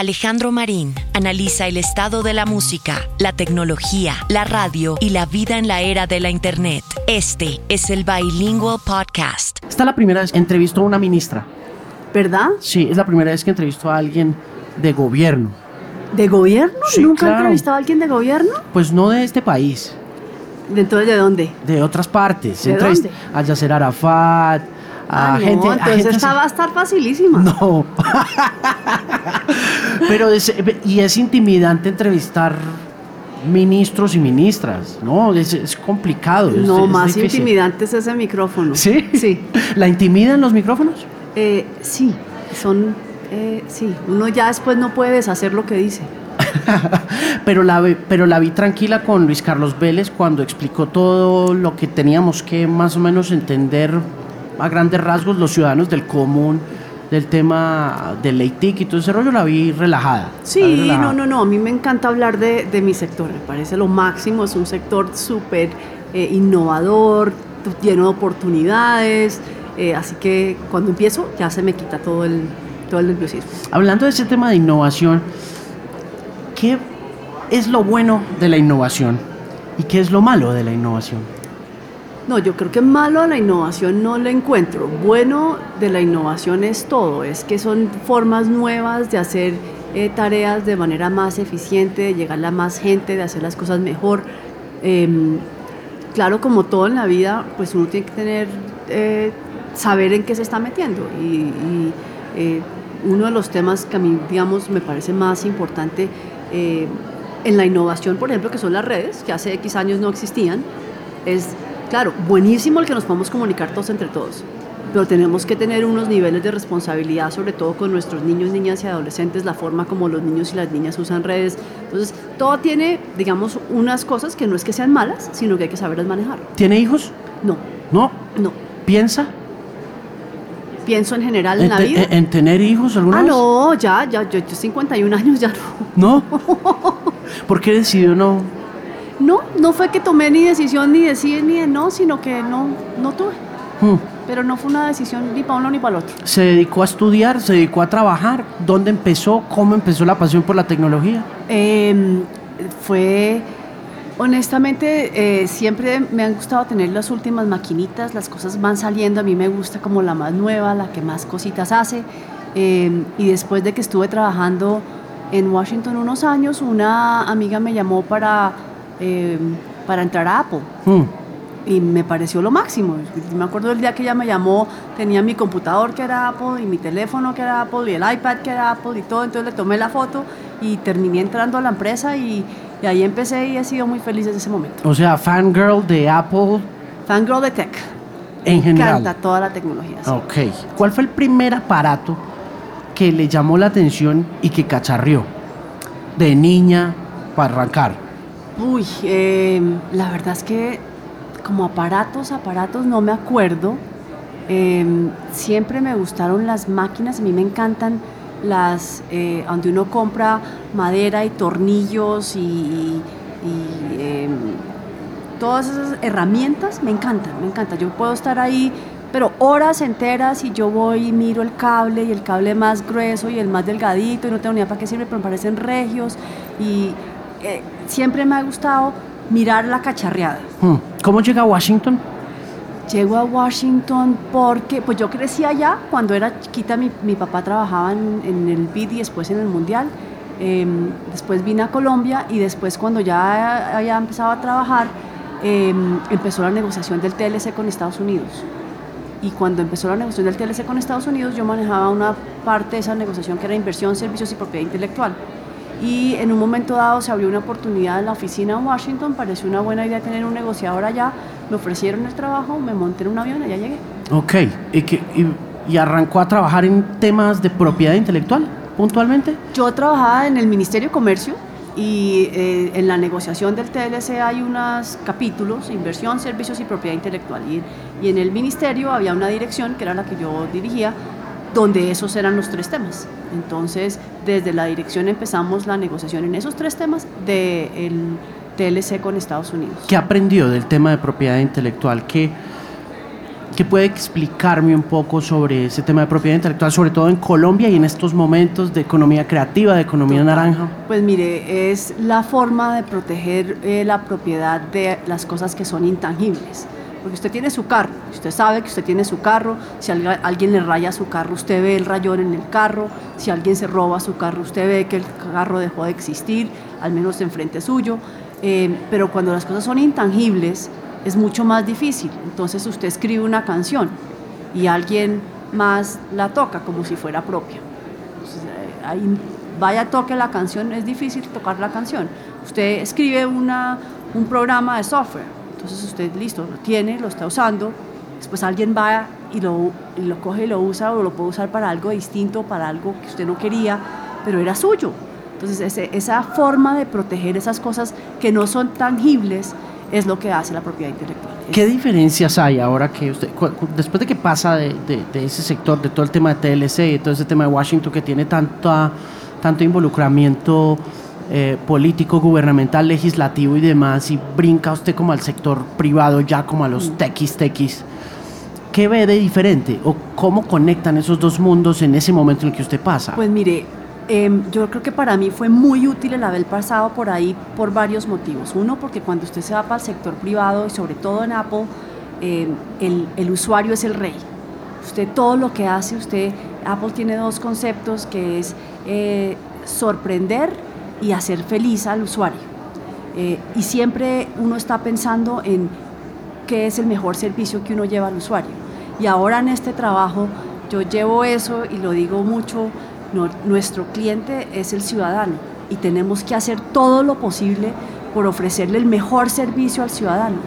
Alejandro Marín analiza el estado de la música, la tecnología, la radio y la vida en la era de la Internet. Este es el Bilingual Podcast. Esta es la primera vez que entrevisto a una ministra. ¿Verdad? Sí, es la primera vez que entrevisto a alguien de gobierno. ¿De gobierno? Sí, ¿Nunca claro. entrevistado a alguien de gobierno? Pues no de este país, ¿Entonces de dónde? de otras partes. ¿De Entrevist- dónde? A Yasser Arafat, a ah, no, gente. a entonces gente esta va a estar facilísima. No. Pero es, y es intimidante entrevistar ministros y ministras, ¿no? Es, es complicado. No, es más difícil. intimidante es ese micrófono. ¿Sí? Sí. ¿La intimidan los micrófonos? Eh, sí, son... eh, sí, uno ya después no puede deshacer lo que dice. pero, la, pero la vi tranquila con Luis Carlos Vélez cuando explicó todo lo que teníamos que más o menos entender a grandes rasgos los ciudadanos del común, del tema del LATIC y todo ese rollo, la vi relajada. vi Sí, relajada. no, no, no, a mí me encanta hablar de, de mi sector, me parece lo máximo, es un sector súper eh, innovador, lleno de oportunidades, eh, así que cuando empiezo ya se me quita todo el, todo el nerviosismo. Hablando de ese tema de innovación, ¿qué es lo bueno de la innovación y qué es lo malo de la innovación? No, yo creo que malo a la innovación no le encuentro. Bueno de la innovación es todo, es que son formas nuevas de hacer eh, tareas de manera más eficiente, de llegar a más gente, de hacer las cosas mejor. Em, claro, como todo en la vida, pues uno tiene que tener, eh, saber en qué se está metiendo. Y, eh, uno de los temas que a mí, digamos, me parece más importante en la innovación, por ejemplo, que son las redes, que hace X años no existían, es, claro, buenísimo el que nos podamos comunicar todos entre todos, pero tenemos que tener unos niveles de responsabilidad, sobre todo con nuestros niños, niñas y adolescentes, la forma como los niños y las niñas usan redes. Entonces, todo tiene, digamos, unas cosas que no es que sean malas, sino que hay que saberlas manejar. ¿Tiene hijos? No, ¿No? no. ¿Piensa Pienso en general en, en, la te- vida. en- en tener hijos alguna ah, vez? no, ya, ya, yo, yo 51 años ya no. ¿No? ¿Por qué decidió no? No, no fue que tomé ni decisión ni de sí ni de no, sino que no, no tuve. Hmm. Pero no fue una decisión ni para uno ni para el otro. ¿Se dedicó a estudiar? ¿Se dedicó a trabajar? ¿Dónde empezó? ¿Cómo empezó la pasión por la tecnología? Eh, fue, honestamente, eh, siempre me han gustado tener las últimas maquinitas, las cosas van saliendo, a mí me gusta como la más nueva, la que más cositas hace. Eh, y después de que estuve trabajando en Washington unos años, una amiga me llamó para, eh, para entrar a Apple. Hmm. y me pareció lo máximo. Me acuerdo del día que ella me llamó, tenía mi computador que era Apple y mi teléfono que era Apple y el iPad que era Apple y todo, entonces le tomé la foto y terminé entrando a la empresa y, y ahí empecé y he sido muy feliz desde ese momento. O sea, fangirl de Apple Fangirl de Tech. en Me general. encanta toda la tecnología. sí. Ok. ¿Cuál fue el primer aparato que le llamó la atención y que cacharrió? De niña para arrancar. Uy, eh, la verdad es que como aparatos, aparatos no me acuerdo. Eh, siempre me gustaron las máquinas, a mí me encantan las eh, donde uno compra madera y tornillos y, eh, todas esas herramientas, me encantan, me encantan. Yo puedo estar ahí, pero horas enteras y yo voy y miro el cable y el cable más grueso y el más delgadito y no tengo ni idea para qué sirve, pero me parecen regios y eh, siempre me ha gustado mirar la cacharreada. Hmm. ¿Cómo llega a Washington? Llego a Washington porque, pues yo crecí allá, cuando era chiquita mi, mi papá trabajaba en, en el BID y después en el Mundial. Eh, después vine a Colombia y después cuando ya había empezado a trabajar, eh, empezó la negociación del TLC con Estados Unidos. Y cuando empezó la negociación del TLC con Estados Unidos, yo manejaba una parte de esa negociación que era inversión, servicios y propiedad intelectual. Y en un momento dado se abrió una oportunidad en la oficina en Washington, pareció una buena idea tener un negociador allá, me ofrecieron el trabajo, me monté en un avión y allá llegué. Ok. ¿Y, que- y- y arrancó a trabajar en temas de propiedad intelectual puntualmente? Yo trabajaba en el Ministerio de Comercio y eh, en la negociación del TLC hay unos capítulos, inversión, servicios y propiedad intelectual. Y, y en el ministerio había una dirección, que era la que yo dirigía, donde esos eran los tres temas. Entonces, desde la dirección empezamos la negociación en esos tres temas del TLC con Estados Unidos. ¿Qué aprendió del tema de propiedad intelectual? ¿Qué, ¿Qué puede explicarme un poco sobre ese tema de propiedad intelectual, sobre todo en Colombia y en estos momentos de economía creativa, de economía naranja? Pues mire, es la forma de proteger eh, la propiedad de las cosas que son intangibles. Porque usted tiene su carro, usted sabe que usted tiene su carro, si alguien le raya su carro, usted ve el rayón en el carro, si alguien se roba su carro, usted ve que el carro dejó de existir, al menos enfrente suyo. Eh, pero cuando las cosas son intangibles, es mucho más difícil. Entonces usted escribe una canción y alguien más la toca como si fuera propia. Eh, ahí vaya toque la canción, es difícil tocar la canción. Usted escribe una, un programa de software, entonces usted listo, lo tiene, lo está usando, después alguien va y lo, lo coge y lo usa o lo puede usar para algo distinto, para algo que usted no quería, pero era suyo. Entonces esa forma de proteger esas cosas que no son tangibles, es lo que hace la propiedad intelectual. ¿Qué diferencias hay ahora que usted, después de que pasa de, ese sector, de todo el tema de TLC y todo ese tema de Washington que tiene tanta, tanto involucramiento eh, político, gubernamental, legislativo y demás, y brinca usted como al sector privado, ya como a los mm. tequis, tequis, ¿qué ve de diferente? ¿O cómo conectan esos dos mundos en ese momento en el que usted pasa? Pues mire, Em, yo creo que para mí fue muy útil el haber pasado por ahí por varios motivos. Uno, porque cuando usted se va para el sector privado y sobre todo en Apple, em, el, usuario es el rey. Usted todo lo que hace, usted, Apple tiene dos conceptos que es eh, sorprender y hacer feliz al usuario. Eh, y siempre uno está pensando en qué es el mejor servicio que uno lleva al usuario. Y ahora en este trabajo yo llevo eso y lo digo mucho nuestro cliente es el ciudadano y tenemos que hacer todo lo posible por ofrecerle el mejor servicio al ciudadano.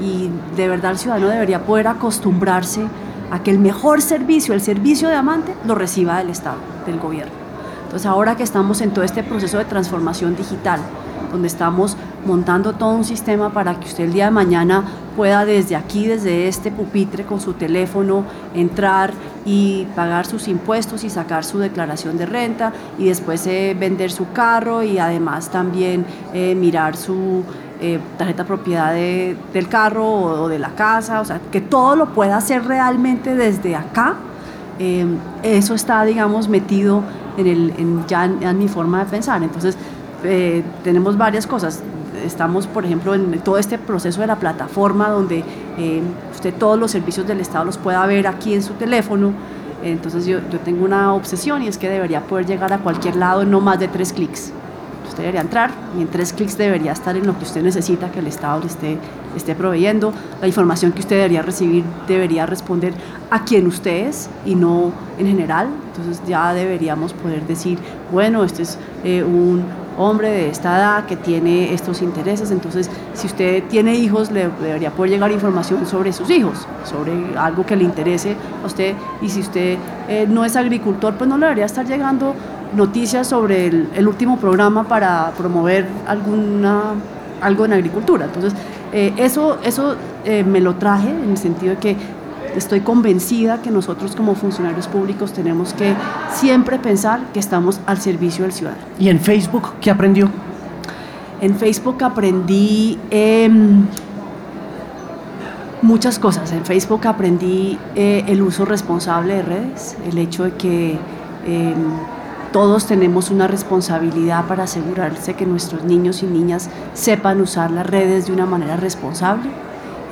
Y de verdad el ciudadano debería poder acostumbrarse a que el mejor servicio, el servicio de amante, lo reciba del Estado, del gobierno. Entonces ahora que estamos en todo este proceso de transformación digital, donde estamos montando todo un sistema para que usted el día de mañana pueda desde aquí, desde este pupitre con su teléfono, entrar y pagar sus impuestos y sacar su declaración de renta y después eh, vender su carro y además también eh, mirar su eh, tarjeta propiedad del carro o, de la casa, o sea, que todo lo pueda hacer realmente desde acá. eso está, digamos, metido en, el, ya en mi forma de pensar. Entonces, tenemos varias cosas estamos, por ejemplo, en todo este proceso de la plataforma donde eh, usted todos los servicios del Estado los pueda ver aquí en su teléfono. Entonces yo, yo, tengo una obsesión y es que debería poder llegar a cualquier lado en no más de tres clics. Usted debería entrar y en tres clics debería estar en lo que usted necesita que el Estado le esté, esté proveyendo. La información que usted debería recibir debería responder a quien usted es y no en general. Entonces ya deberíamos poder decir, bueno, este es eh, un hombre de esta edad que tiene estos intereses. Entonces, si usted tiene hijos, le debería poder llegar información sobre sus hijos, sobre algo que le interese a usted. Y si usted eh, no es agricultor, pues no le debería estar llegando noticias sobre el, último programa para promover alguna, algo en agricultura. Entonces, eh, eso, eso eh, me lo traje en el sentido de que estoy convencida que nosotros como funcionarios públicos tenemos que siempre pensar que estamos al servicio del ciudadano. ¿Y en Facebook qué aprendió? En Facebook aprendí em, muchas cosas. En Facebook aprendí eh, el uso responsable de redes, el hecho de que em, todos tenemos una responsabilidad para asegurarse que nuestros niños y niñas sepan usar las redes de una manera responsable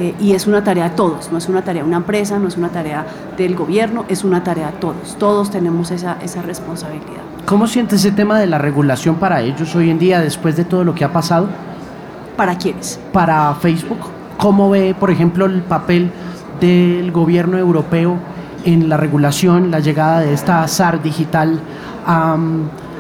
eh, y es una tarea de todos, no es una tarea de una empresa, no es una tarea del gobierno, es una tarea de todos. Todos tenemos esa, esa responsabilidad. ¿Cómo siente ese tema de la regulación para ellos hoy en día después de todo lo que ha pasado? ¿Para quiénes? Para Facebook. ¿Cómo ve, por ejemplo, el papel del gobierno europeo en la regulación, la llegada de esta SAR digital a,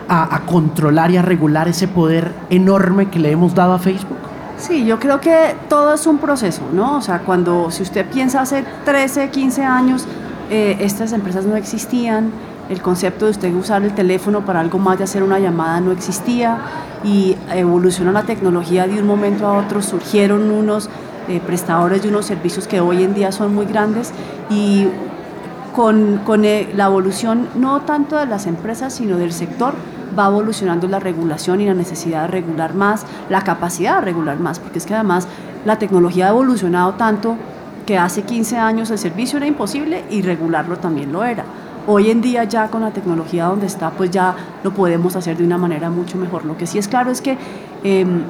a controlar y a regular ese poder enorme que le hemos dado a Facebook? Sí, yo creo que todo es un proceso, ¿no? O sea, cuando, si usted piensa hace 13, 15 años, eh, estas empresas no existían, el concepto de usted usar el teléfono para algo más de hacer una llamada no existía y evolucionó la tecnología de un momento a otro, surgieron unos eh, prestadores de unos servicios que hoy en día son muy grandes y con, con eh, la evolución no tanto de las empresas, sino del sector, va evolucionando la regulación y la necesidad de regular más, la capacidad de regular más, porque es que además la tecnología ha evolucionado tanto que hace 15 años el servicio era imposible y regularlo también lo era. Hoy en día ya con la tecnología donde está, pues ya lo podemos hacer de una manera mucho mejor. Lo que sí es claro es que em,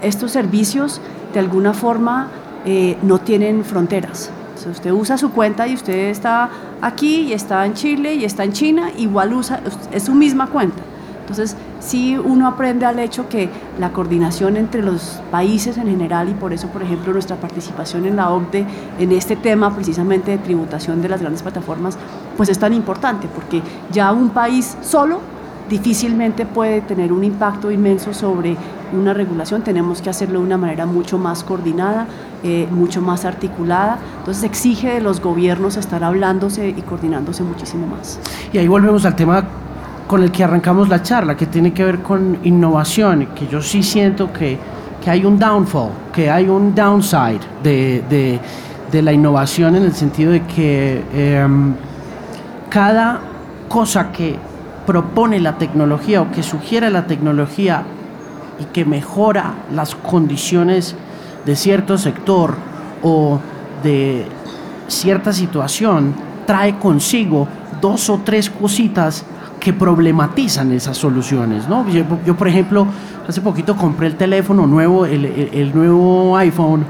estos servicios de alguna forma eh, no tienen fronteras. Si usted usa su cuenta y usted está aquí y está en Chile y está en China, igual usa, es su misma cuenta. Entonces, sí uno aprende al hecho que la coordinación entre los países en general y por eso, por ejemplo, nuestra participación en la OCDE en este tema precisamente de tributación de las grandes plataformas, pues es tan importante porque ya un país solo difícilmente puede tener un impacto inmenso sobre una regulación, tenemos que hacerlo de una manera mucho más coordinada, eh, mucho más articulada, entonces exige de los gobiernos estar hablándose y coordinándose muchísimo más. Y ahí volvemos al tema con el que arrancamos la charla, que tiene que ver con innovación, que yo sí siento que, que hay un downfall, que hay un downside de, de, de la innovación en el sentido de que em, cada cosa que propone la tecnología o que sugiere la tecnología y que mejora las condiciones de cierto sector o de cierta situación, trae consigo dos o tres cositas que problematizan esas soluciones, ¿no? Yo, por ejemplo, hace poquito compré el teléfono nuevo, el, el, nuevo iPhone,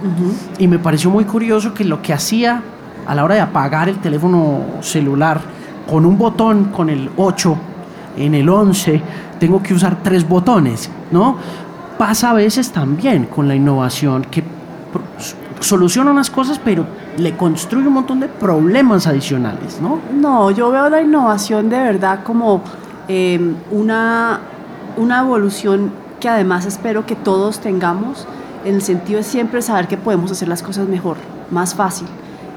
y me pareció muy curioso que lo que hacía a la hora de apagar el teléfono celular con un botón, con el 8, en el 11, tengo que usar tres botones, ¿no? Pasa a veces también con la innovación, que soluciona unas cosas, pero le construye un montón de problemas adicionales, ¿no? No, yo veo la innovación de verdad como em, una, una evolución que además espero que todos tengamos, en el sentido de siempre saber que podemos hacer las cosas mejor, más fácil.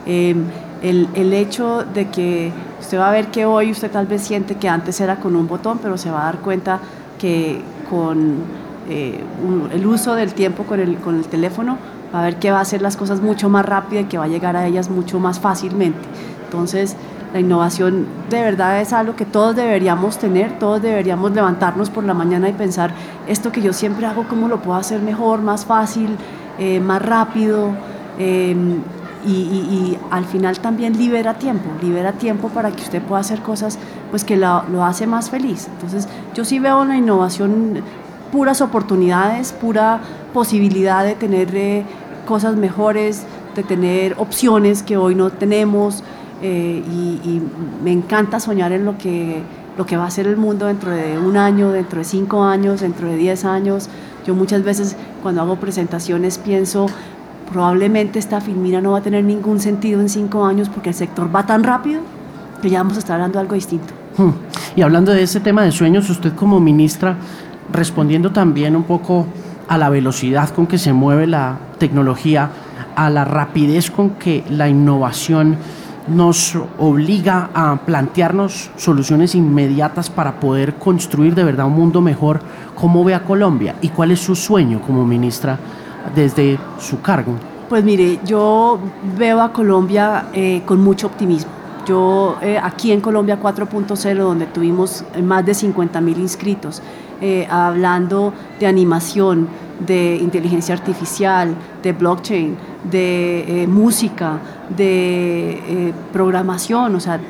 Em, el, el, hecho de que usted va a ver que hoy usted tal vez siente que antes era con un botón, pero se va a dar cuenta que con eh, el uso del tiempo con el, con el teléfono va a ver que va a hacer las cosas mucho más rápido y que va a llegar a ellas mucho más fácilmente. Entonces, la innovación de verdad es algo que todos deberíamos tener, todos deberíamos levantarnos por la mañana y pensar, esto que yo siempre hago, ¿cómo lo puedo hacer mejor, más fácil, eh, más rápido? Em, y, y, al final también libera tiempo, libera tiempo para que usted pueda hacer cosas pues que lo, lo hace más feliz. Entonces yo sí veo la innovación puras oportunidades, pura posibilidad de tener eh, cosas mejores, de tener opciones que hoy no tenemos eh, y, me encanta soñar en lo que, lo que va a ser el mundo dentro de un año, dentro de cinco años, dentro de diez años. Yo muchas veces cuando hago presentaciones pienso, probablemente esta filmina no va a tener ningún sentido en cinco años porque el sector va tan rápido que ya vamos a estar hablando de algo distinto. Hmm. Y hablando de ese tema de sueños, usted como ministra, respondiendo también un poco a la velocidad con que se mueve la tecnología, a la rapidez con que la innovación nos obliga a plantearnos soluciones inmediatas para poder construir de verdad un mundo mejor. ¿Cómo ve a Colombia y cuál es su sueño como ministra desde su cargo? Pues mire, yo veo a Colombia eh, con mucho optimismo. Yo eh, aquí en Colombia 4.0, donde tuvimos más de 50 mil inscritos, eh, hablando de animación, de inteligencia artificial, de blockchain, de eh, música, de eh, programación. O sea,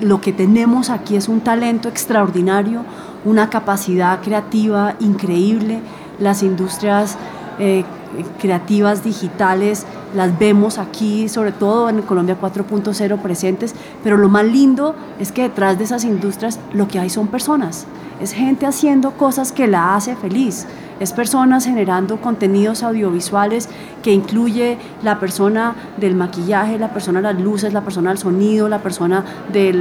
lo que tenemos aquí es un talento extraordinario, una capacidad creativa increíble. Las industrias creativas digitales las vemos aquí, sobre todo en Colombia 4.0 presentes, pero lo más lindo es que detrás de esas industrias lo que hay son personas. Es gente haciendo cosas que la hace feliz, es personas generando contenidos audiovisuales que incluye la persona del maquillaje, la persona de las luces, la persona del sonido, la persona de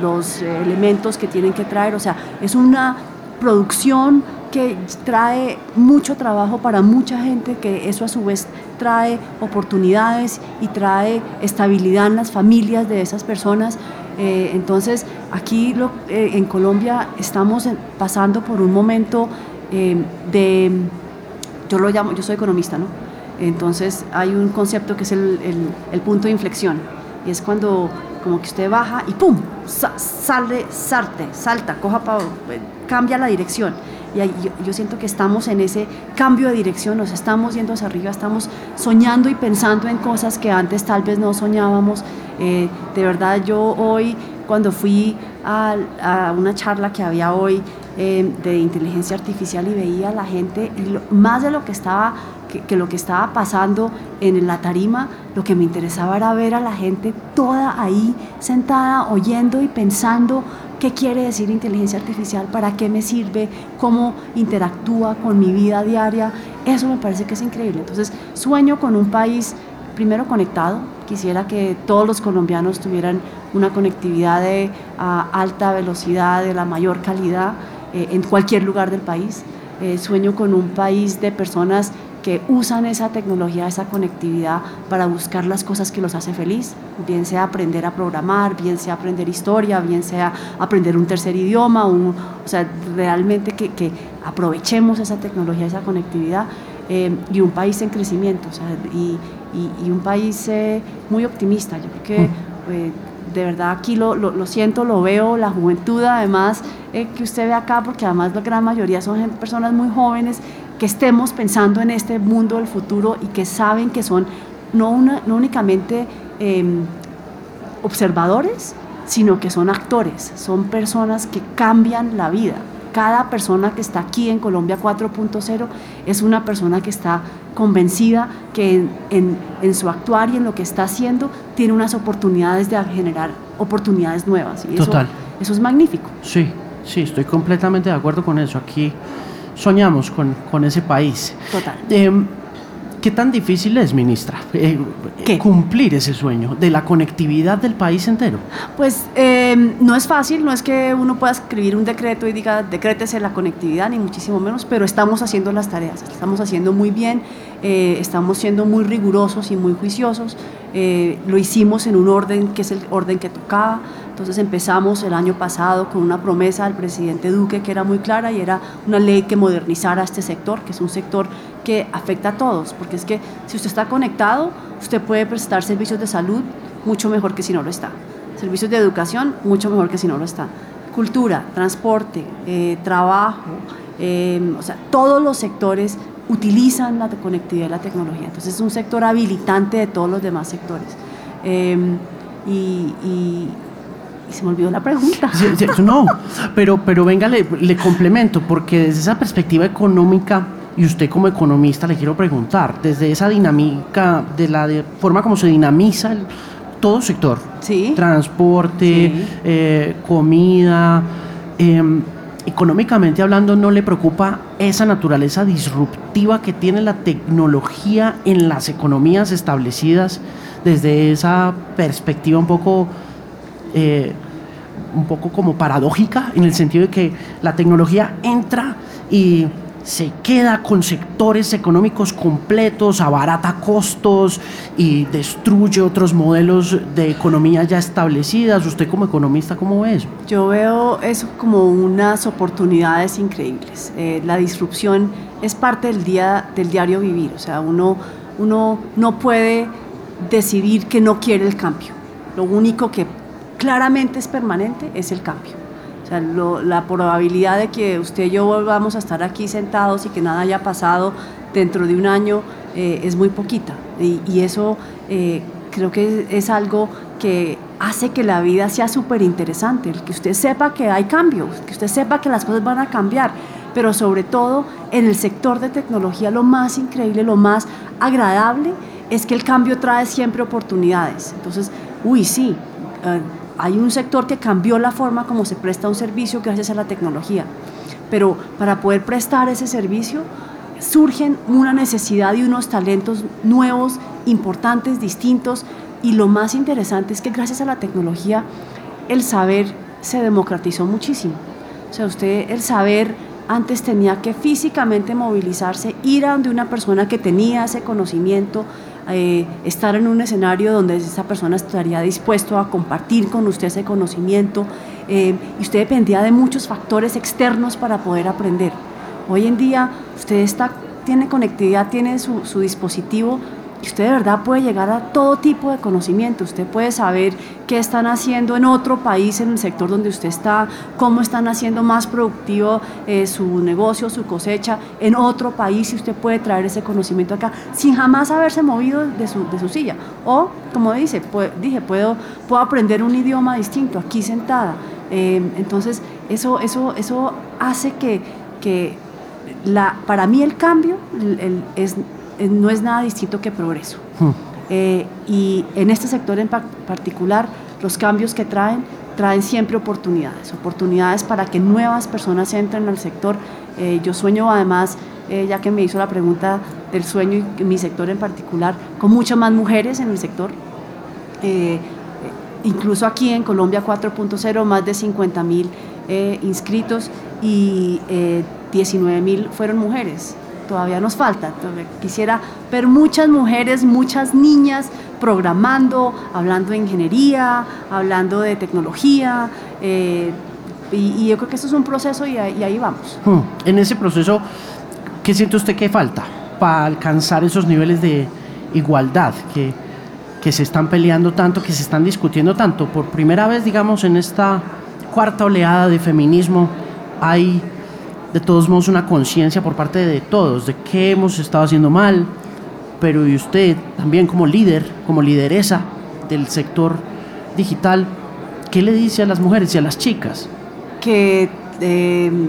los elementos que tienen que traer, o sea, es una producción que trae mucho trabajo para mucha gente, que eso a su vez trae oportunidades y trae estabilidad en las familias de esas personas. Eh, entonces, aquí eh, en Colombia estamos pasando por un momento eh, de, yo lo llamo, yo soy economista, ¿no? Entonces hay un concepto que es el, punto de inflexión, y es cuando como que usted baja y ¡pum! sale, salte, salta, coja cambia la dirección. Y yo, siento que estamos en ese cambio de dirección, nos estamos yendo hacia arriba, estamos soñando y pensando en cosas que antes tal vez no soñábamos. Eh, de verdad, yo hoy, cuando fui a, una charla que había hoy eh, de inteligencia artificial y veía a la gente, y más de lo que estaba que, lo que estaba pasando en la tarima, lo que me interesaba era ver a la gente toda ahí sentada, oyendo y pensando qué quiere decir inteligencia artificial, para qué me sirve, cómo interactúa con mi vida diaria. Eso me parece que es increíble. Entonces, sueño con un país primero conectado. Quisiera que todos los colombianos tuvieran una conectividad de alta velocidad, de la mayor calidad eh, en cualquier lugar del país. Eh, sueño con un país de personas que usan esa tecnología, esa conectividad para buscar las cosas que los hace feliz, bien sea aprender a programar, bien sea aprender historia, bien sea aprender un tercer idioma, o sea, realmente que, aprovechemos esa tecnología, esa conectividad eh, y un país en crecimiento, o sea, y, un país eh, muy optimista. Yo creo que... Mm. Eh, de verdad aquí lo, lo, siento, lo veo, la juventud además que usted ve acá, porque además la gran mayoría son personas muy jóvenes que estemos pensando en este mundo del futuro y que saben que son no, no únicamente em, observadores, sino que son actores, son personas que cambian la vida. Cada persona que está aquí en Colombia 4.0 es una persona que está convencida que en, en, su actuar y en lo que está haciendo tiene unas oportunidades de generar oportunidades nuevas. Y Total. Eso, eso es magnífico. Sí, sí, estoy completamente de acuerdo con eso. Aquí soñamos con, con ese país. Total. Em, ¿Qué tan difícil es, ministra, eh, cumplir ese sueño de la conectividad del país entero? Pues em, no es fácil, no es que uno pueda escribir un decreto y diga decrétese la conectividad, ni muchísimo menos, pero estamos haciendo las tareas, estamos haciendo muy bien, eh, estamos siendo muy rigurosos y muy juiciosos, eh, lo hicimos en un orden que es el orden que tocaba. Entonces empezamos el año pasado con una promesa del presidente Duque que era muy clara y era una ley que modernizara este sector, que es un sector que afecta a todos, porque es que si usted está conectado, usted puede prestar servicios de salud mucho mejor que si no lo está. Servicios de educación mucho mejor que si no lo está. Cultura, transporte, eh, trabajo, eh, o sea, todos los sectores utilizan la conectividad y la tecnología. Entonces es un sector habilitante de todos los demás sectores. Eh, y, se me olvidó la pregunta. no, pero, pero venga, le, le, complemento, porque desde esa perspectiva económica, y usted como economista le quiero preguntar, desde esa dinámica, de la forma como se dinamiza el, todo sector, ¿Sí? transporte, eh, comida, em, económicamente hablando, ¿no le preocupa esa naturaleza disruptiva que tiene la tecnología en las economías establecidas desde esa perspectiva un poco eh, un poco como paradójica, en el sentido de que la tecnología entra y se queda con sectores económicos completos, abarata costos y destruye otros modelos de economía ya establecidas. ¿Usted como economista cómo ve eso? Yo veo eso como unas oportunidades increíbles. Eh, la disrupción es parte del, día, del diario vivir, o sea, uno, uno no puede decidir que no quiere el cambio. Lo único que claramente es permanente es el cambio. O sea, la probabilidad de que usted y yo volvamos a estar aquí sentados y que nada haya pasado dentro de un año eh, es muy poquita. Y, eso eh, creo que es, algo que hace que la vida sea súper interesante, el que usted sepa que hay cambios, que usted sepa que las cosas van a cambiar, pero sobre todo en el sector de tecnología lo más increíble, lo más agradable es que el cambio trae siempre oportunidades. Entonces, uy, sí, eh, hay un sector que cambió la forma como se presta un servicio gracias a la tecnología, pero para poder prestar ese servicio surgen una necesidad y unos talentos nuevos, importantes, distintos, y lo más interesante es que gracias a la tecnología el saber se democratizó muchísimo. O sea, usted el saber antes tenía que físicamente movilizarse, ir a donde una persona que tenía ese conocimiento, eh, estar en un escenario donde esa persona estaría dispuesto a compartir con usted ese conocimiento eh, y usted dependía de muchos factores externos para poder aprender. Hoy en día usted está, tiene conectividad, tiene su, dispositivo usted de verdad puede llegar a todo tipo de conocimiento, usted puede saber qué están haciendo en otro país, en el sector donde usted está, cómo están haciendo más productivo eh, su negocio, su cosecha en otro país y usted puede traer ese conocimiento acá sin jamás haberse movido de su, de su silla. O, como dice, dije, puedo, puedo aprender un idioma distinto aquí sentada. Eh, entonces, eso, eso, eso hace que, que la, para mí el cambio es no es nada distinto que progreso. Hmm. Eh, y en este sector en particular, los cambios que traen, traen siempre oportunidades, oportunidades para que nuevas personas entren al sector. Eh, yo sueño además, ya que me hizo la pregunta del sueño y mi sector en particular, con muchas más mujeres en el sector. incluso aquí en Colombia 4.0, más de 50 mil inscritos y 19 mil fueron mujeres todavía nos falta. Quisiera ver muchas mujeres, muchas niñas programando, hablando de ingeniería, hablando de tecnología. Eh, y, yo creo que eso es un proceso y, ahí vamos. Hmm. En ese proceso, ¿qué siente usted que falta para alcanzar esos niveles de igualdad que, que se están peleando tanto, que se están discutiendo tanto? Por primera vez, digamos, en esta cuarta oleada de feminismo, hay de todos modos una conciencia por parte de todos de qué hemos estado haciendo mal, pero y usted también como líder, como lideresa del sector digital, ¿qué le dice a las mujeres y a las chicas? Que em,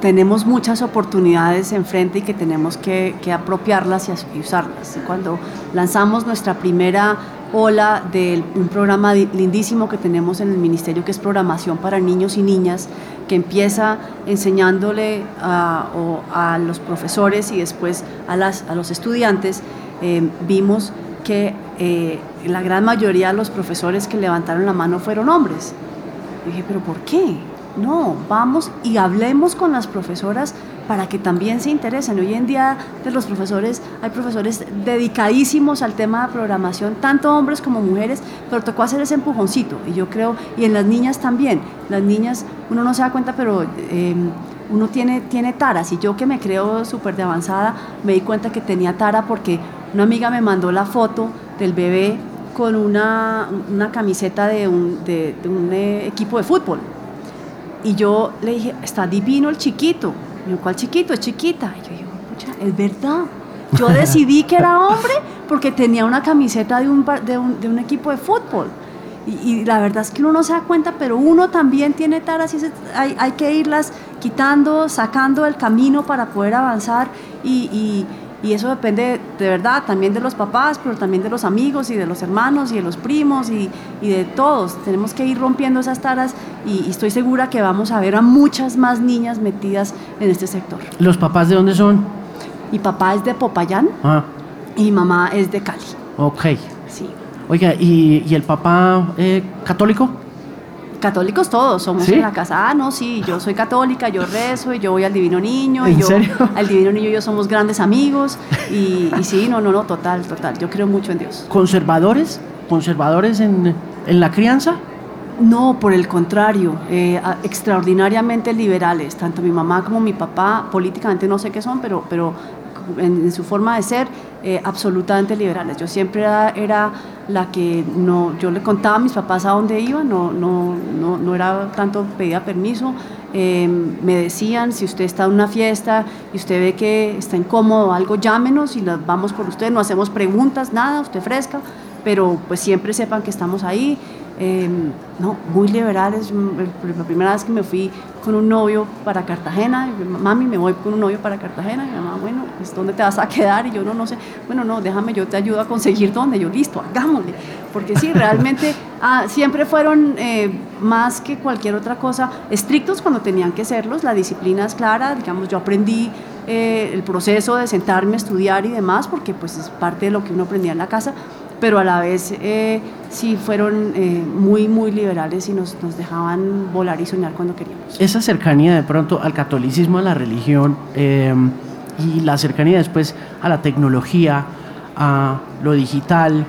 tenemos muchas oportunidades enfrente y que tenemos que, apropiarlas y usarlas. Cuando lanzamos nuestra primera ola de un programa lindísimo que tenemos en el ministerio que es programación para niños y niñas, que empieza enseñándole a, los profesores y después a, las, a los estudiantes, eh, vimos que eh, la gran mayoría de los profesores que levantaron la mano fueron hombres. dije, pero ¿por qué? No, vamos y hablemos con las profesoras para que también se interesen. Hoy en día de los profesores hay profesores dedicadísimos al tema de programación, tanto hombres como mujeres, pero tocó hacer ese empujoncito y yo creo, y en las niñas también, las niñas uno no se da cuenta, pero em, uno tiene, tiene taras y yo que me creo súper de avanzada me di cuenta que tenía tara porque una amiga me mandó la foto del bebé con una, una camiseta de un, de, un eh, equipo de fútbol. Y yo le dije, está divino el chiquito. ¿Cuál chiquito? Es chiquita. Y yo digo, pucha, es verdad. Yo decidí que era hombre porque tenía una camiseta de un, de un, equipo de fútbol. Y, la verdad es que uno no se da cuenta, pero uno también tiene taras y hay, hay, que irlas quitando, sacando del camino para poder avanzar y, eso depende de verdad también de los papás, pero también de los amigos y de los hermanos y de los primos y, y de todos. Tenemos que ir rompiendo esas taras y, estoy segura que vamos a ver a muchas más niñas metidas en este sector. ¿Los papás de dónde son? Mi papá es de Popayán ah. y mi mamá es de Cali. Ok. Sí. Oiga, ¿y, y el papá eh, católico? Católicos todos, somos en la casa. Ah, no, sí, yo soy católica, yo rezo y yo voy al Divino Niño. y yo, Al Divino Niño y yo somos grandes amigos. Y, y, sí, no, no, no, total, total. Yo creo mucho en Dios. ¿Conservadores? ¿Conservadores en, en la crianza? No, por el contrario, eh, extraordinariamente liberales, tanto mi mamá como mi papá, políticamente no sé qué son, pero, pero en, su forma de ser, eh, absolutamente liberales. Yo siempre era, la que no, yo le contaba a mis papás a dónde iba, no, no, no, no era tanto pedía permiso. Em, me decían, si usted está en una fiesta y usted ve que está incómodo algo, llámenos y vamos por usted, no hacemos preguntas, nada, usted fresca, pero pues siempre sepan que estamos ahí. Em, no, muy liberales. La primera vez que me fui con un novio para Cartagena, mami, me voy con un novio para Cartagena, y mamá, bueno, pues ¿dónde te vas a quedar? Y yo no, no sé, bueno, no, déjame, yo te ayudo a conseguir dónde. Yo, listo, hagámosle. Porque sí, realmente ah, siempre fueron eh, más que cualquier otra cosa estrictos cuando tenían que serlos, la disciplina es clara, digamos, yo aprendí eh, el proceso de sentarme a estudiar y demás, porque pues es parte de lo que uno aprendía en la casa, pero a la vez eh, sí fueron eh, muy, muy liberales y nos, nos, dejaban volar y soñar cuando queríamos. Esa cercanía de pronto al catolicismo, a la religión em, y la cercanía después a la tecnología, a lo digital,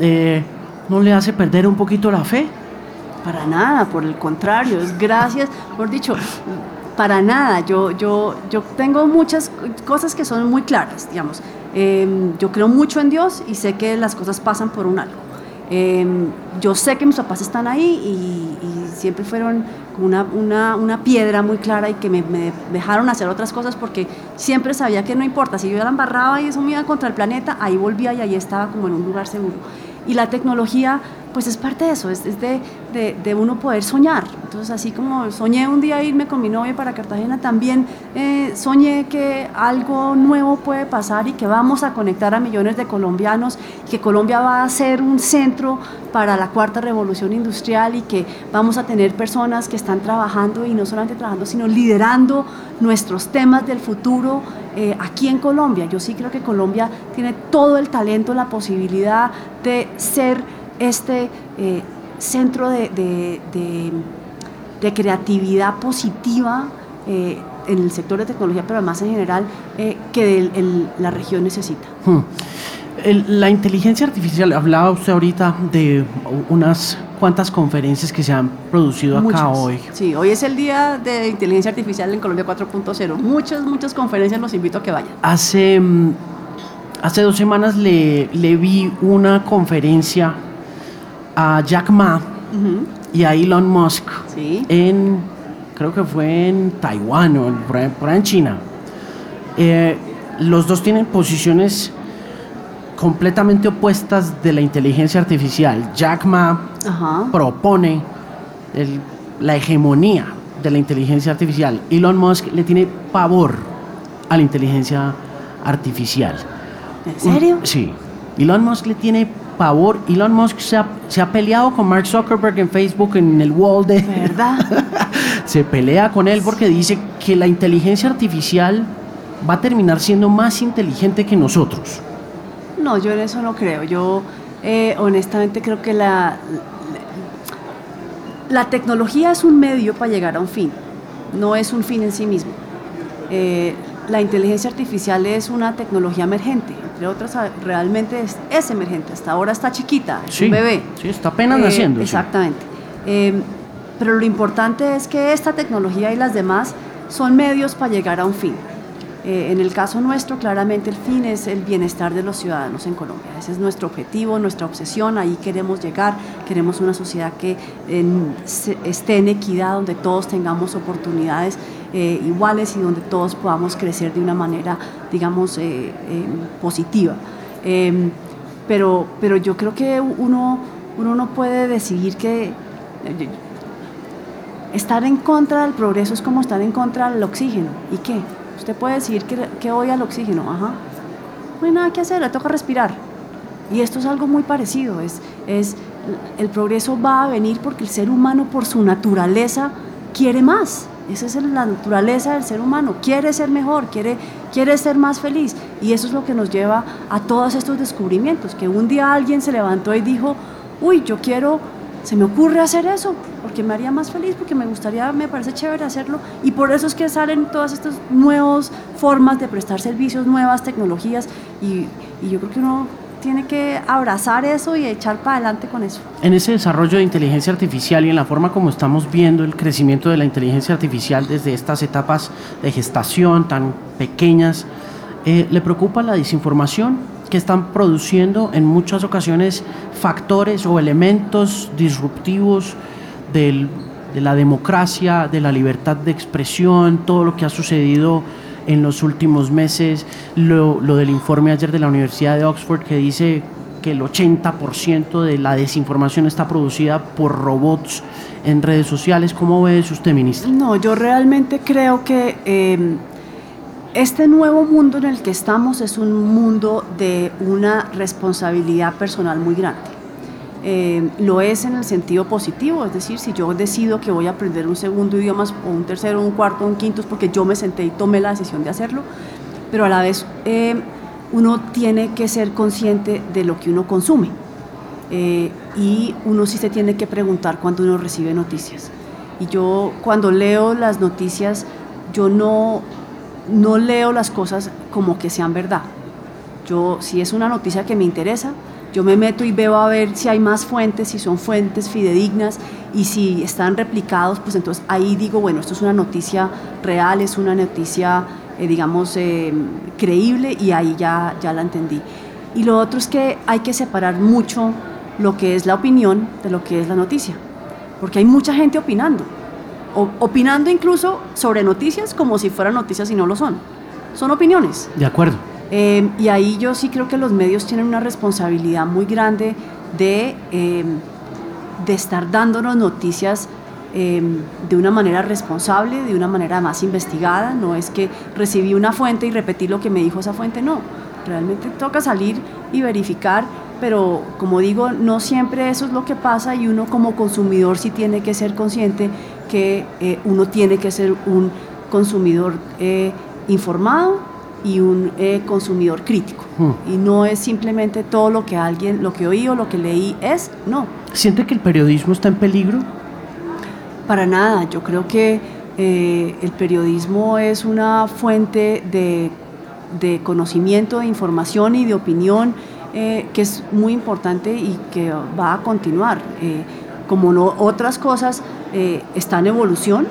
eh, ¿no le hace perder un poquito la fe? Para nada, por el contrario, es gracias, por dicho, para nada. Yo, yo, yo tengo muchas cosas que son muy claras, digamos Em, yo creo mucho en Dios y sé que las cosas pasan por un algo. Em, yo sé que mis papás están ahí y, siempre fueron una, una, una, piedra muy clara y que me, me, dejaron hacer otras cosas porque siempre sabía que no importa, si yo la embarraba y eso me iba contra el planeta, ahí volvía y ahí estaba como en un lugar seguro. Y la tecnología pues es parte de eso, es, de, de, uno poder soñar. Entonces, así como soñé un día irme con mi novia para Cartagena, también eh, soñé que algo nuevo puede pasar y que vamos a conectar a millones de colombianos, que Colombia va a ser un centro para la cuarta revolución industrial y que vamos a tener personas que están trabajando y no solamente trabajando, sino liderando nuestros temas del futuro eh, aquí en Colombia. Yo sí creo que Colombia tiene todo el talento, la posibilidad de ser este eh, centro de, creatividad positiva eh, en el sector de tecnología, pero además en general, eh, que la región necesita. Hmm. la inteligencia artificial, hablaba usted ahorita de unas cuantas conferencias que se han producido acá hoy. Sí, hoy es el día de inteligencia artificial en Colombia 4.0. Muchas, muchas conferencias, los invito a que vayan. Hace, mm, hace dos semanas le, le vi una conferencia a Jack Ma y a Elon Musk en, creo que fue en Taiwán o por ahí, en China. Eh, los dos tienen posiciones completamente opuestas de la inteligencia artificial. Jack Ma propone la hegemonía de la inteligencia artificial. Elon Musk le tiene pavor a la inteligencia artificial. ¿En serio? Sí. Elon Musk le tiene pavor. Elon Musk se ha, peleado con Mark Zuckerberg en Facebook, en el wall de... ¿Verdad? se pelea con él porque dice que la inteligencia artificial va a terminar siendo más inteligente que nosotros. No, yo en eso no creo. Yo eh, honestamente creo que la, la tecnología es un medio para llegar a un fin, no es un fin en sí mismo. Eh, la inteligencia artificial es una tecnología emergente entre otras, realmente es, emergente. Hasta ahora está chiquita, es un bebé. Sí, está apenas eh, naciendo. Exactamente. Em, pero lo importante es que esta tecnología y las demás son medios para llegar a un fin. Eh, en el caso nuestro, claramente el fin es el bienestar de los ciudadanos en Colombia. Ese es nuestro objetivo, nuestra obsesión. Ahí queremos llegar. Queremos una sociedad que esté en equidad, donde todos tengamos oportunidades eh, iguales y donde todos podamos crecer de una manera, digamos, eh, eh, positiva. Em, pero, pero yo creo que uno, uno no puede decidir que estar en contra del progreso es como estar en contra del oxígeno. ¿Y qué? Usted puede decidir que, que odia al oxígeno, ajá. No hay nada que hacer, le toca respirar. Y esto es algo muy parecido, es, es, el progreso va a venir porque el ser humano por su naturaleza quiere más. Esa es la naturaleza del ser humano. Quiere ser mejor, quiere, quiere ser más feliz. Y eso es lo que nos lleva a todos estos descubrimientos. Que un día alguien se levantó y dijo, uy, yo quiero, se me ocurre hacer eso, porque me haría más feliz, porque me gustaría, me parece chévere hacerlo. Y por eso es que salen todas estas nuevas formas de prestar servicios, nuevas tecnologías. Y, y yo creo que uno tiene que abrazar eso y echar para adelante con eso. En ese desarrollo de inteligencia artificial y en la forma como estamos viendo el crecimiento de la inteligencia artificial desde estas etapas de gestación tan pequeñas, eh, ¿le preocupa la desinformación que están produciendo en muchas ocasiones factores o elementos disruptivos de la democracia, de la libertad de expresión, todo lo que ha sucedido en los últimos meses, lo, del informe ayer de la Universidad de Oxford que dice que el 80% de la desinformación está producida por robots en redes sociales. ¿Cómo ve eso usted, ministra? No, yo realmente creo que em, este nuevo mundo en el que estamos es un mundo de una responsabilidad personal muy grande. Eh, lo es en el sentido positivo, es decir, si yo decido que voy a aprender un segundo idioma o un tercero, un cuarto, un quinto, es porque yo me senté y tomé la decisión de hacerlo, pero a la vez eh, uno tiene que ser consciente de lo que uno consume eh, y uno sí se tiene que preguntar cuando uno recibe noticias. Y yo cuando leo las noticias, yo no, no leo las cosas como que sean verdad. Yo, si es una noticia que me interesa, yo me meto y veo a ver si hay más fuentes, si son fuentes fidedignas y si están replicados, pues entonces ahí digo, bueno, esto es una noticia real, es una noticia digamos, creíble y ahí ya, ya la entendí. Y lo otro es que hay que separar mucho lo que es la opinión de lo que es la noticia, porque hay mucha gente opinando, opinando incluso sobre noticias como si fueran noticias y no lo son. Son opiniones. De acuerdo. Eh, y ahí yo sí creo que los medios tienen una responsabilidad muy grande de, eh, de estar dándonos noticias eh, de una manera responsable, de una manera más investigada. No es que recibí una fuente y repetí lo que me dijo esa fuente, no. Realmente toca salir y verificar, pero como digo, no siempre eso es lo que pasa y uno como consumidor sí tiene que ser consciente que eh, uno tiene que ser un consumidor eh, informado y un eh, consumidor crítico. Hmm. Y no es simplemente todo lo que alguien, lo que oí o lo que leí es, no. ¿Siente que el periodismo está en peligro? Para nada, yo creo que el periodismo es una fuente de de conocimiento, de información y de opinión eh, que es muy importante y que va a continuar. Eh, como no, otras cosas eh, está en evolución,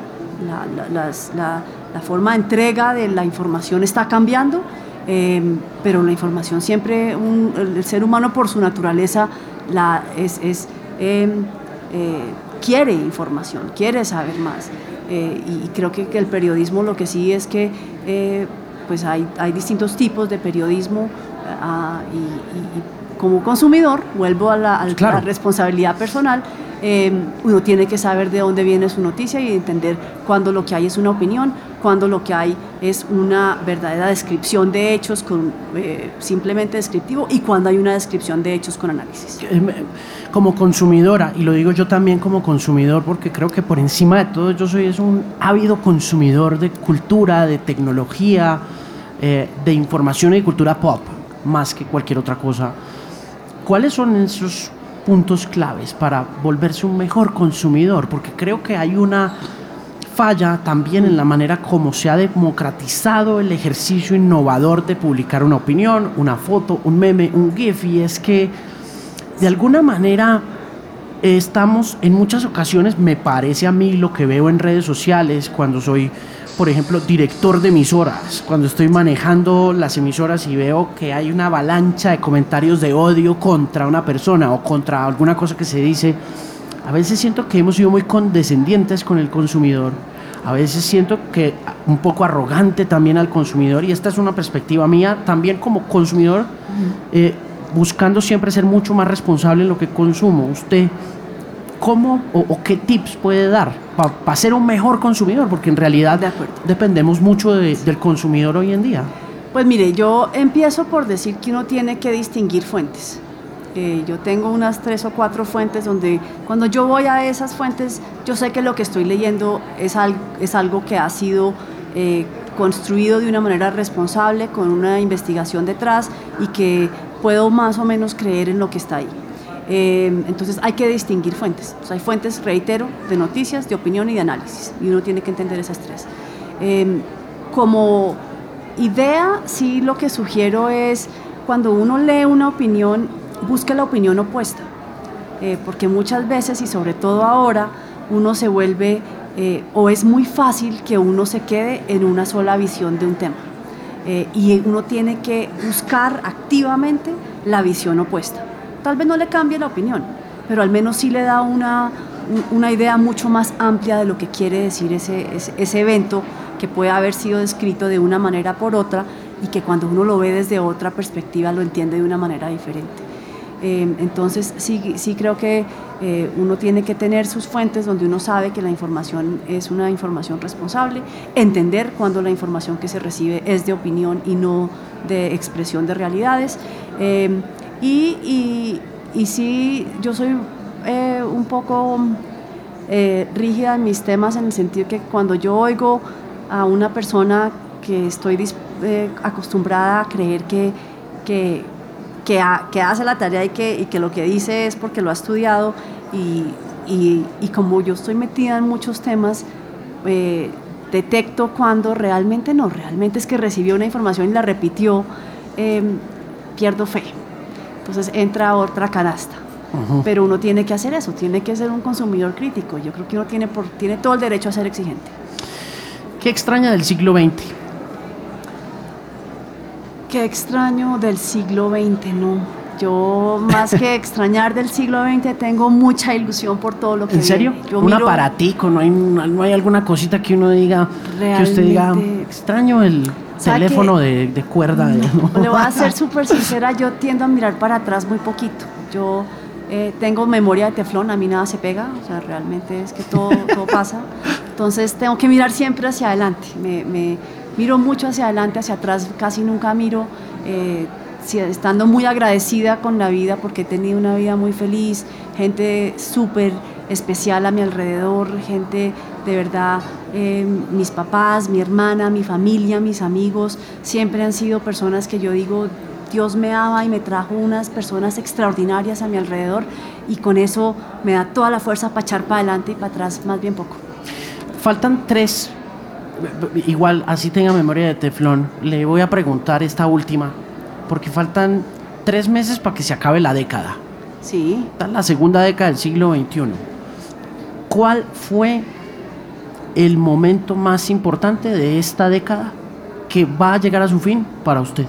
la, forma de entrega de la información está cambiando, pero la información siempre, el ser humano por su naturaleza la, es, es quiere información, quiere saber más. y creo que, que, el periodismo lo que sí es que pues hay, hay distintos tipos de periodismo ah, y, como consumidor, vuelvo a la, responsabilidad personal, em, uno tiene que saber de dónde viene su noticia y entender cuándo lo que hay es una opinión, cuándo lo que hay es una verdadera descripción de hechos con eh, simplemente descriptivo y cuándo hay una descripción de hechos con análisis. Como consumidora, y lo digo yo también como consumidor, porque creo que por encima de todo yo soy es un ávido consumidor de cultura, de tecnología, eh, de información y cultura pop, más que cualquier otra cosa. ¿Cuáles son esos puntos claves para volverse un mejor consumidor? Porque creo que hay una falla también en la manera como se ha democratizado el ejercicio innovador de publicar una opinión, una foto, un meme, un GIF, y es que de alguna manera estamos en muchas ocasiones, me parece a mí lo que veo en redes sociales cuando soy por ejemplo, director de emisoras, cuando estoy manejando las emisoras y veo que hay una avalancha de comentarios de odio contra una persona o contra alguna cosa que se dice, a veces siento que hemos sido muy condescendientes con el consumidor, a veces siento que un poco arrogante también al consumidor y esta es una perspectiva mía también como consumidor, eh, buscando siempre ser mucho más responsable en lo que consumo. ¿Usted cómo o qué tips puede dar? para ser un mejor consumidor, porque en realidad dependemos mucho del consumidor hoy en día. Pues mire, yo empiezo por decir que uno tiene que distinguir fuentes. Eh, yo tengo unas tres o cuatro fuentes donde cuando yo voy a esas fuentes, yo sé que lo que estoy leyendo es, es algo que ha sido eh, construido de una manera responsable, con una investigación detrás y que puedo más o menos creer en lo que está ahí. Em, entonces hay que distinguir fuentes. hay fuentes, reitero, de noticias, de opinión y de análisis. Y uno tiene que entender esas tres. Em, como idea, sí lo que sugiero es, cuando uno lee una opinión, busque la opinión opuesta. Eh, porque muchas veces, y sobre todo ahora, uno se vuelve, eh, o es muy fácil que uno se quede en una sola visión de un tema. Eh, y uno tiene que buscar activamente la visión opuesta. Tal vez no le cambie la opinión, pero al menos sí le da una, una idea mucho más amplia de lo que quiere decir ese, ese, evento que puede haber sido descrito de una manera por otra y que cuando uno lo ve desde otra perspectiva lo entiende de una manera diferente. Eh, entonces sí, sí creo que eh, uno tiene que tener sus fuentes donde uno sabe que la información es una información responsable, entender cuando la información que se recibe es de opinión y no de expresión de realidades. Eh, y, y, sí, yo soy eh, un poco eh, rígida en mis temas en el sentido que cuando yo oigo a una persona que estoy acostumbrada a creer que, que, que, hace la tarea y que, y que lo que dice es porque lo ha estudiado y, y como yo estoy metida en muchos temas, detecto cuando realmente no, realmente es que recibió una información y la repitió, pierdo fe. Entonces entra otra canasta. Pero uno tiene que hacer eso, tiene que ser un consumidor crítico. Yo creo que uno tiene, por, tiene todo el derecho a ser exigente. ¿Qué extraña del siglo XX? Qué extraño del siglo XX, ¿no? Yo, más que extrañar del siglo XX, tengo mucha ilusión por todo lo que ¿En serio? viene. Yo un miro- aparatico, no hay, no hay alguna cosita que uno diga, que usted diga, extraño el ¿Sabe teléfono de, de cuerda. ¿no? Le voy a ser súper sincera, yo tiendo a mirar para atrás muy poquito. Yo eh, tengo memoria de teflón, a mí nada se pega, o sea, realmente es que todo, todo pasa. Entonces tengo que mirar siempre hacia adelante. Me, me miro mucho hacia adelante, hacia atrás casi nunca miro. eh, estando muy agradecida con la vida porque he tenido una vida muy feliz, gente súper especial a mi alrededor, gente de verdad, eh, mis papás, mi hermana, mi familia, mis amigos, siempre han sido personas que yo digo, Dios me ama y me trajo unas personas extraordinarias a mi alrededor y con eso me da toda la fuerza para echar para adelante y para atrás más bien poco. Faltan tres, igual así tenga memoria de teflón, le voy a preguntar esta última, porque faltan tres meses para que se acabe la década. Sí, Está la segunda década del siglo XXI. ¿Cuál fue el momento más importante de esta década que va a llegar a su fin para usted?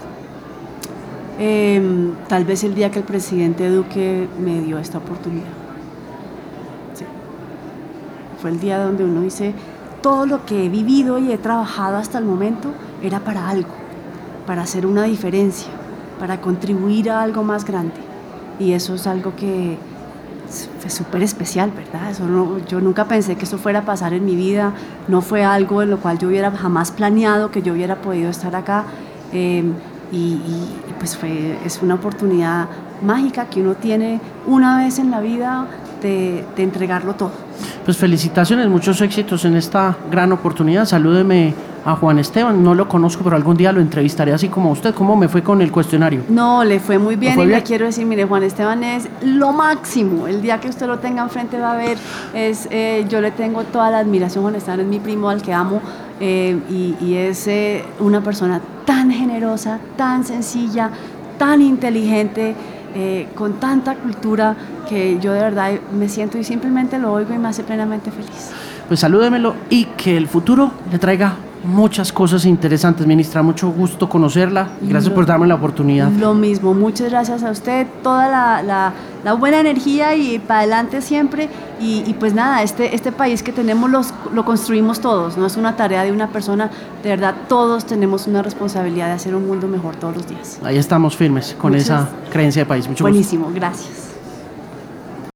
Em, tal vez el día que el presidente Duque me dio esta oportunidad. Sí. Fue el día donde uno dice, todo lo que he vivido y he trabajado hasta el momento era para algo, para hacer una diferencia, para contribuir a algo más grande. Y eso es algo que fue súper especial, ¿verdad? Eso no- yo nunca pensé que eso fuera a pasar en mi vida, no fue algo en lo cual yo hubiera jamás planeado que yo hubiera podido estar acá. eh, y, pues fue, es una oportunidad mágica que uno tiene una vez en la vida de entregarlo todo. Pues felicitaciones, muchos éxitos en esta gran oportunidad. Salúdeme a Juan Esteban, no lo conozco, pero algún día lo entrevistaré así como usted. ¿Cómo me fue con el cuestionario? No, le fue muy bien fue y bien? le quiero decir, mire, Juan Esteban es lo máximo. El día que usted lo tenga enfrente va a ver, es, eh, yo le tengo toda la admiración. Juan Esteban es mi primo al que amo eh, y, y es eh, una persona tan generosa, tan sencilla, tan inteligente, eh, con tanta cultura que yo de verdad me siento y simplemente lo oigo y me hace plenamente feliz. Pues salúdemelo y que el futuro le traiga muchas cosas interesantes, ministra. Mucho gusto conocerla gracias Lo- por darme la oportunidad. Lo mismo, muchas gracias a usted, toda la, la- la buena energía y para adelante siempre. Y, y pues nada, este, este país que tenemos los, lo construimos todos, no es una tarea de una persona, de verdad todos tenemos una responsabilidad de hacer un mundo mejor todos los días. Ahí estamos firmes con Muchas- esa creencia de país. Mucho gusto. Buenísimo, gracias.